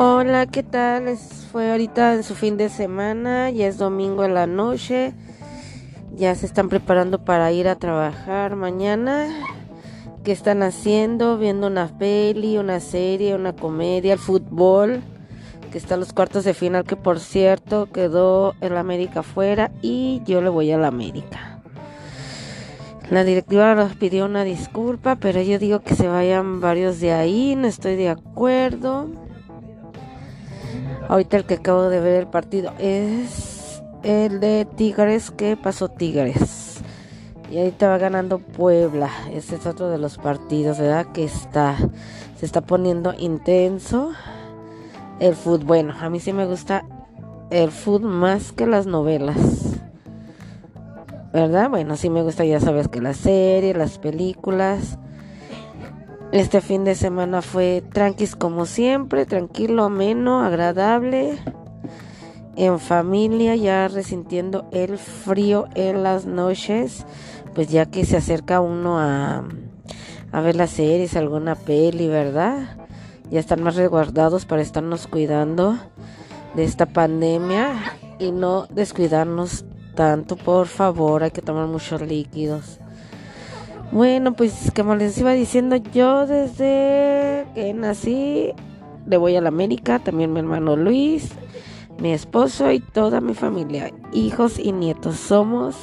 Hola, ¿qué tal? Fue ahorita en su fin de semana, ya es domingo en la noche, ya se están preparando para ir a trabajar mañana. ¿Qué están haciendo? Viendo una peli, una serie, una comedia, el fútbol, que está los cuartos de final, que por cierto quedó el América fuera y yo le voy a la América. La directiva nos pidió una disculpa, pero yo digo que se vayan varios de ahí, no estoy de acuerdo. Ahorita el que acabo de ver el partido es el de Tigres. ¿Qué pasó Tigres? Y ahorita va ganando Puebla. Ese es otro de los partidos, ¿verdad? Que está, se está poniendo intenso el fútbol. Bueno, a mí sí me gusta el fútbol más que las novelas. ¿Verdad? Bueno, sí me gusta, ya sabes que las series, las películas. Este fin de semana fue tranquis como siempre, tranquilo, ameno, agradable, en familia, ya resintiendo el frío en las noches, pues ya que se acerca uno a, a ver las series, alguna peli, ¿verdad? Ya están más resguardados para estarnos cuidando de esta pandemia y no descuidarnos tanto, por favor, hay que tomar muchos líquidos. Bueno, pues como les iba diciendo, yo desde que nací le voy a la América, también mi hermano Luis, mi esposo y toda mi familia, hijos y nietos. Somos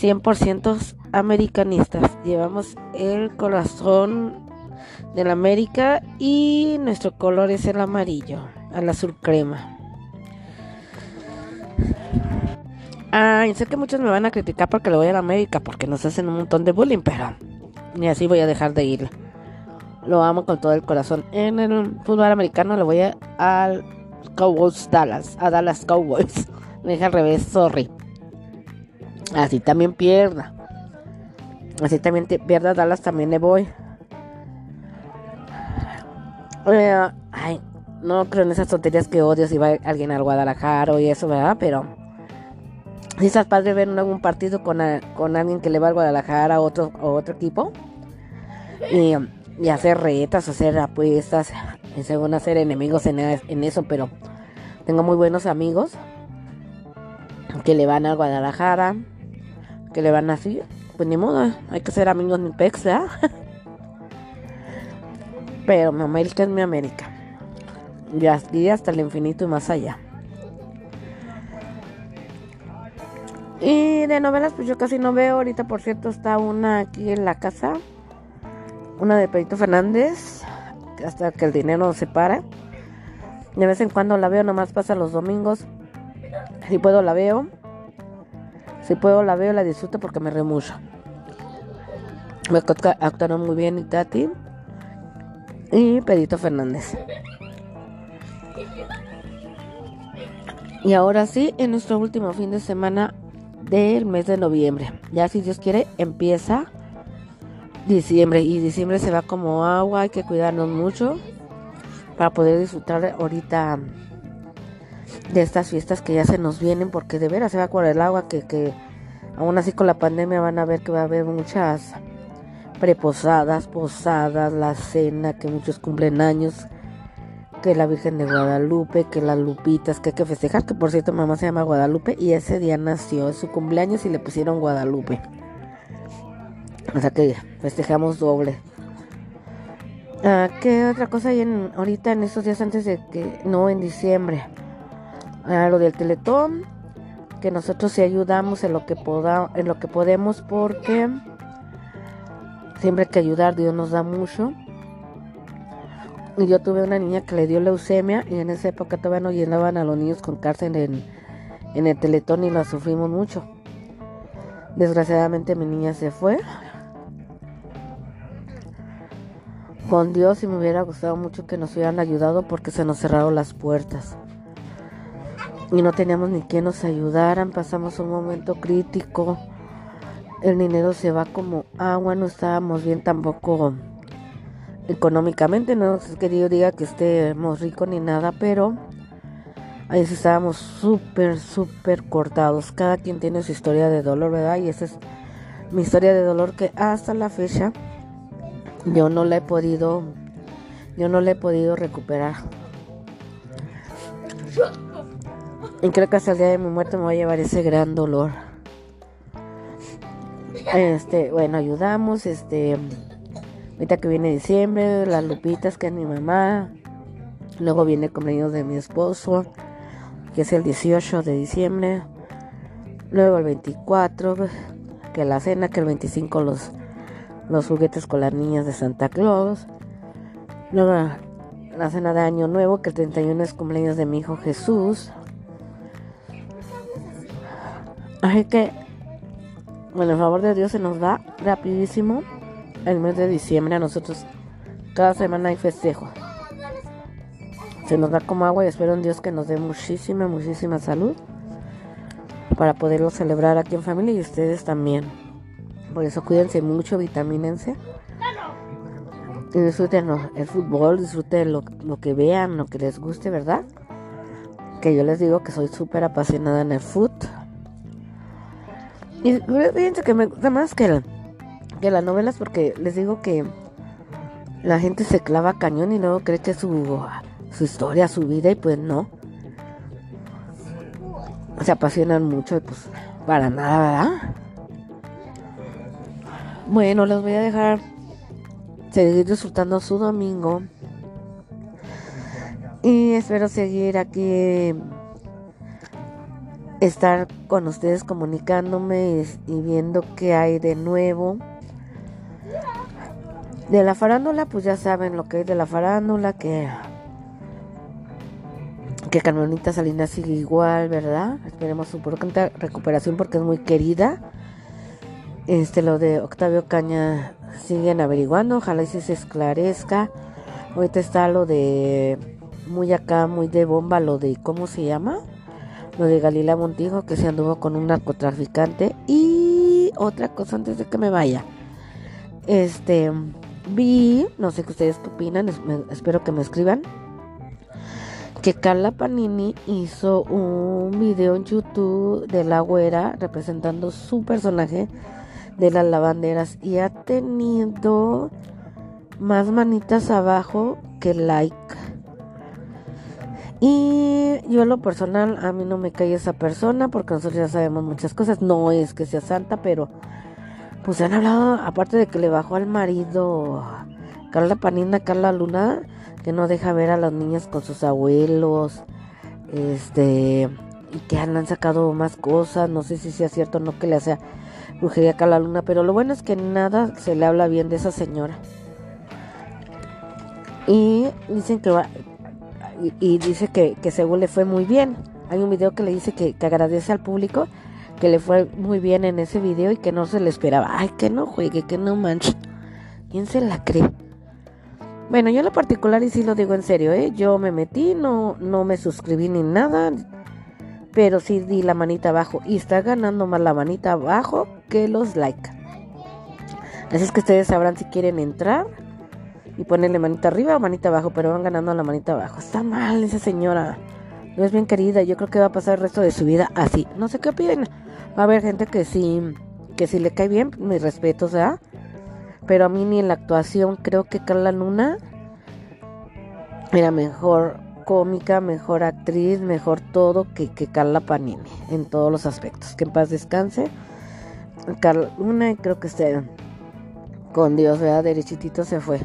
100% americanistas. Llevamos el corazón de la América y nuestro color es el amarillo, al azul crema. Ah, sé que muchos me van a criticar porque le voy a la América, porque nos hacen un montón de bullying, pero ni así voy a dejar de ir. Lo amo con todo el corazón. En el fútbol americano le voy a, al Cowboys Dallas, a Dallas Cowboys. Me dije al revés, sorry. Así también pierda. Así también pierda Dallas, también le voy. Eh, ay, no creo en esas tonterías que odio si va alguien al Guadalajara y eso, ¿verdad? Pero si estás padre ver algún partido con, con alguien que le va al Guadalajara o otro, otro equipo y, hacer retas, hacer apuestas, y según hacer enemigos en, eso, pero tengo muy buenos amigos que le van al Guadalajara, que le van así, pues ni modo, hay que ser amigos mi pex, ¿verdad? Pero mi América es mi América. Y hasta el infinito y más allá. Y de novelas, pues yo casi no veo. Ahorita, por cierto, está una aquí en la casa. Una de Pedrito Fernández. Hasta que el dinero se para. De vez en cuando la veo, nomás pasa los domingos. Si puedo, la veo. Si puedo, la veo, la disfruto porque me re mucho. Me actuaron muy bien y Tati. Y Pedrito Fernández. Y ahora sí, en nuestro último fin de semana del mes de noviembre. Ya si Dios quiere, empieza diciembre y diciembre se va como agua, hay que cuidarnos mucho para poder disfrutar ahorita de estas fiestas que ya se nos vienen porque de veras se va con el agua que, que aún así con la pandemia van a ver que va a haber muchas preposadas, posadas, la cena, que muchos cumplen años, que la Virgen de Guadalupe, que las Lupitas, que hay que festejar, que por cierto mamá se llama Guadalupe y ese día nació, es su cumpleaños y le pusieron Guadalupe. O sea que festejamos doble. Ah, ¿Qué otra cosa hay en, ahorita en estos días antes de que, no, en diciembre? Ah, lo del teletón, que nosotros sí ayudamos en lo que, poda, en lo que podemos porque siempre hay que ayudar, Dios nos da mucho. Y yo tuve una niña que le dio leucemia y en esa época todavía no llenaban a los niños con cárcel en, el teletón y la sufrimos mucho. Desgraciadamente mi niña se fue. Con Dios y me hubiera gustado mucho que nos hubieran ayudado porque se nos cerraron las puertas. Y no teníamos ni quien nos ayudaran. Pasamos un momento crítico. El dinero se va como agua. No estábamos bien tampoco económicamente, no es que yo diga que estemos ricos ni nada, pero ahí estábamos súper, súper cortados. Cada quien tiene su historia de dolor, ¿verdad? Y esa es mi historia de dolor que hasta la fecha yo no la he podido, yo no la he podido recuperar. Y creo que hasta el día de mi muerte me va a llevar ese gran dolor. Este, bueno, ayudamos, este, ahorita que viene diciembre, las lupitas que es mi mamá, luego viene el cumpleaños de mi esposo, que es el 18 de diciembre, luego el 24, que la cena, que el 25 los, los juguetes con las niñas de Santa Claus, luego la cena de Año Nuevo, que el 31 es cumpleaños de mi hijo Jesús. Así que bueno, el favor de Dios se nos va rapidísimo el mes de diciembre. A nosotros cada semana hay festejo. Se nos va como agua y espero en Dios que nos dé muchísima, muchísima salud para poderlo celebrar aquí en familia y ustedes también. Por eso cuídense mucho, vitamínense. Y disfruten el fútbol, disfruten lo, lo que vean, lo que les guste, ¿verdad? Que yo les digo que soy súper apasionada en el fútbol y fíjense que me gusta más que, las novelas porque les digo que la gente se clava cañón y luego cree que su, su historia, su vida y pues no. Se apasionan mucho y pues para nada, ¿verdad? Bueno, les voy a dejar seguir disfrutando su domingo. Y espero seguir aquí estar con ustedes comunicándome y, viendo qué hay de nuevo. De la farándula, pues ya saben lo que hay de la farándula, que que Carmenita Salinas sigue igual, ¿verdad? Esperemos su pronta recuperación porque es muy querida. Este, lo de Octavio Caña siguen averiguando, ojalá y se esclarezca. Ahorita está lo de muy acá, muy de bomba, lo de, ¿cómo se llama? lo de Galila Montijo que se anduvo con un narcotraficante y otra cosa antes de que me vaya este vi no sé qué ustedes qué opinan espero que me escriban que Carla Panini hizo un video en YouTube de la güera representando su personaje de las lavanderas y ha tenido más manitas abajo que like y yo en lo personal, a mí no me cae esa persona porque nosotros ya sabemos muchas cosas. No es que sea santa, pero pues han hablado, aparte de que le bajó al marido Carla Panina, Carla Luna, que no deja ver a las niñas con sus abuelos, este, y que han, sacado más cosas. No sé si sea cierto o no que le hace brujería a Carla Luna, pero lo bueno es que nada se le habla bien de esa señora. Y dicen que va, y, dice que, según le fue muy bien. Hay un video que le dice que, agradece al público que le fue muy bien en ese video y que no se le esperaba. Ay, que no juegue, que no manche. ¿Quién se la cree? Bueno, yo en lo particular y sí lo digo en serio, ¿eh? Yo me metí, no, no me suscribí ni nada, pero sí di la manita abajo y está ganando más la manita abajo que los likes. Así es que ustedes sabrán si quieren entrar y ponerle manita arriba o manita abajo, pero van ganando la manita abajo. Está mal esa señora. No es bien querida. Yo creo que va a pasar el resto de su vida así. No sé qué opinan. Va a haber gente que sí, que sí le cae bien, mis respetos, ¿verdad? Pero a mí ni en la actuación creo que Carla Luna era mejor cómica, mejor actriz, mejor todo que, que Carla Panini en todos los aspectos. Que en paz descanse. Carla Luna creo que esté con Dios, ¿verdad? Derechitito se fue.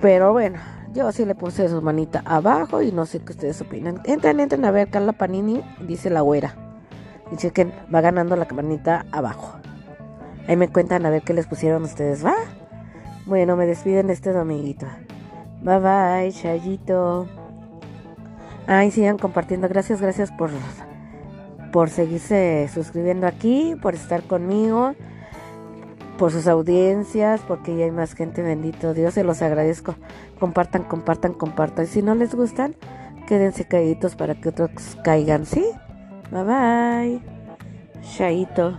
Pero bueno, yo sí le puse su manita abajo y no sé qué ustedes opinan. Entren, entren a ver Carla Panini, dice la güera. Y chequen, va ganando la manita abajo. Ahí me cuentan a ver qué les pusieron ustedes, ¿va? Bueno, me despiden de este dominguito. Bye bye, Chayito. Ay, sigan compartiendo. Gracias, gracias por, por seguirse suscribiendo aquí, por estar conmigo por sus audiencias, porque ya hay más gente, bendito Dios, se los agradezco. Compartan, compartan, compartan. Y si no les gustan, quédense caíditos para que otros caigan, ¿sí? Bye bye. Chaito.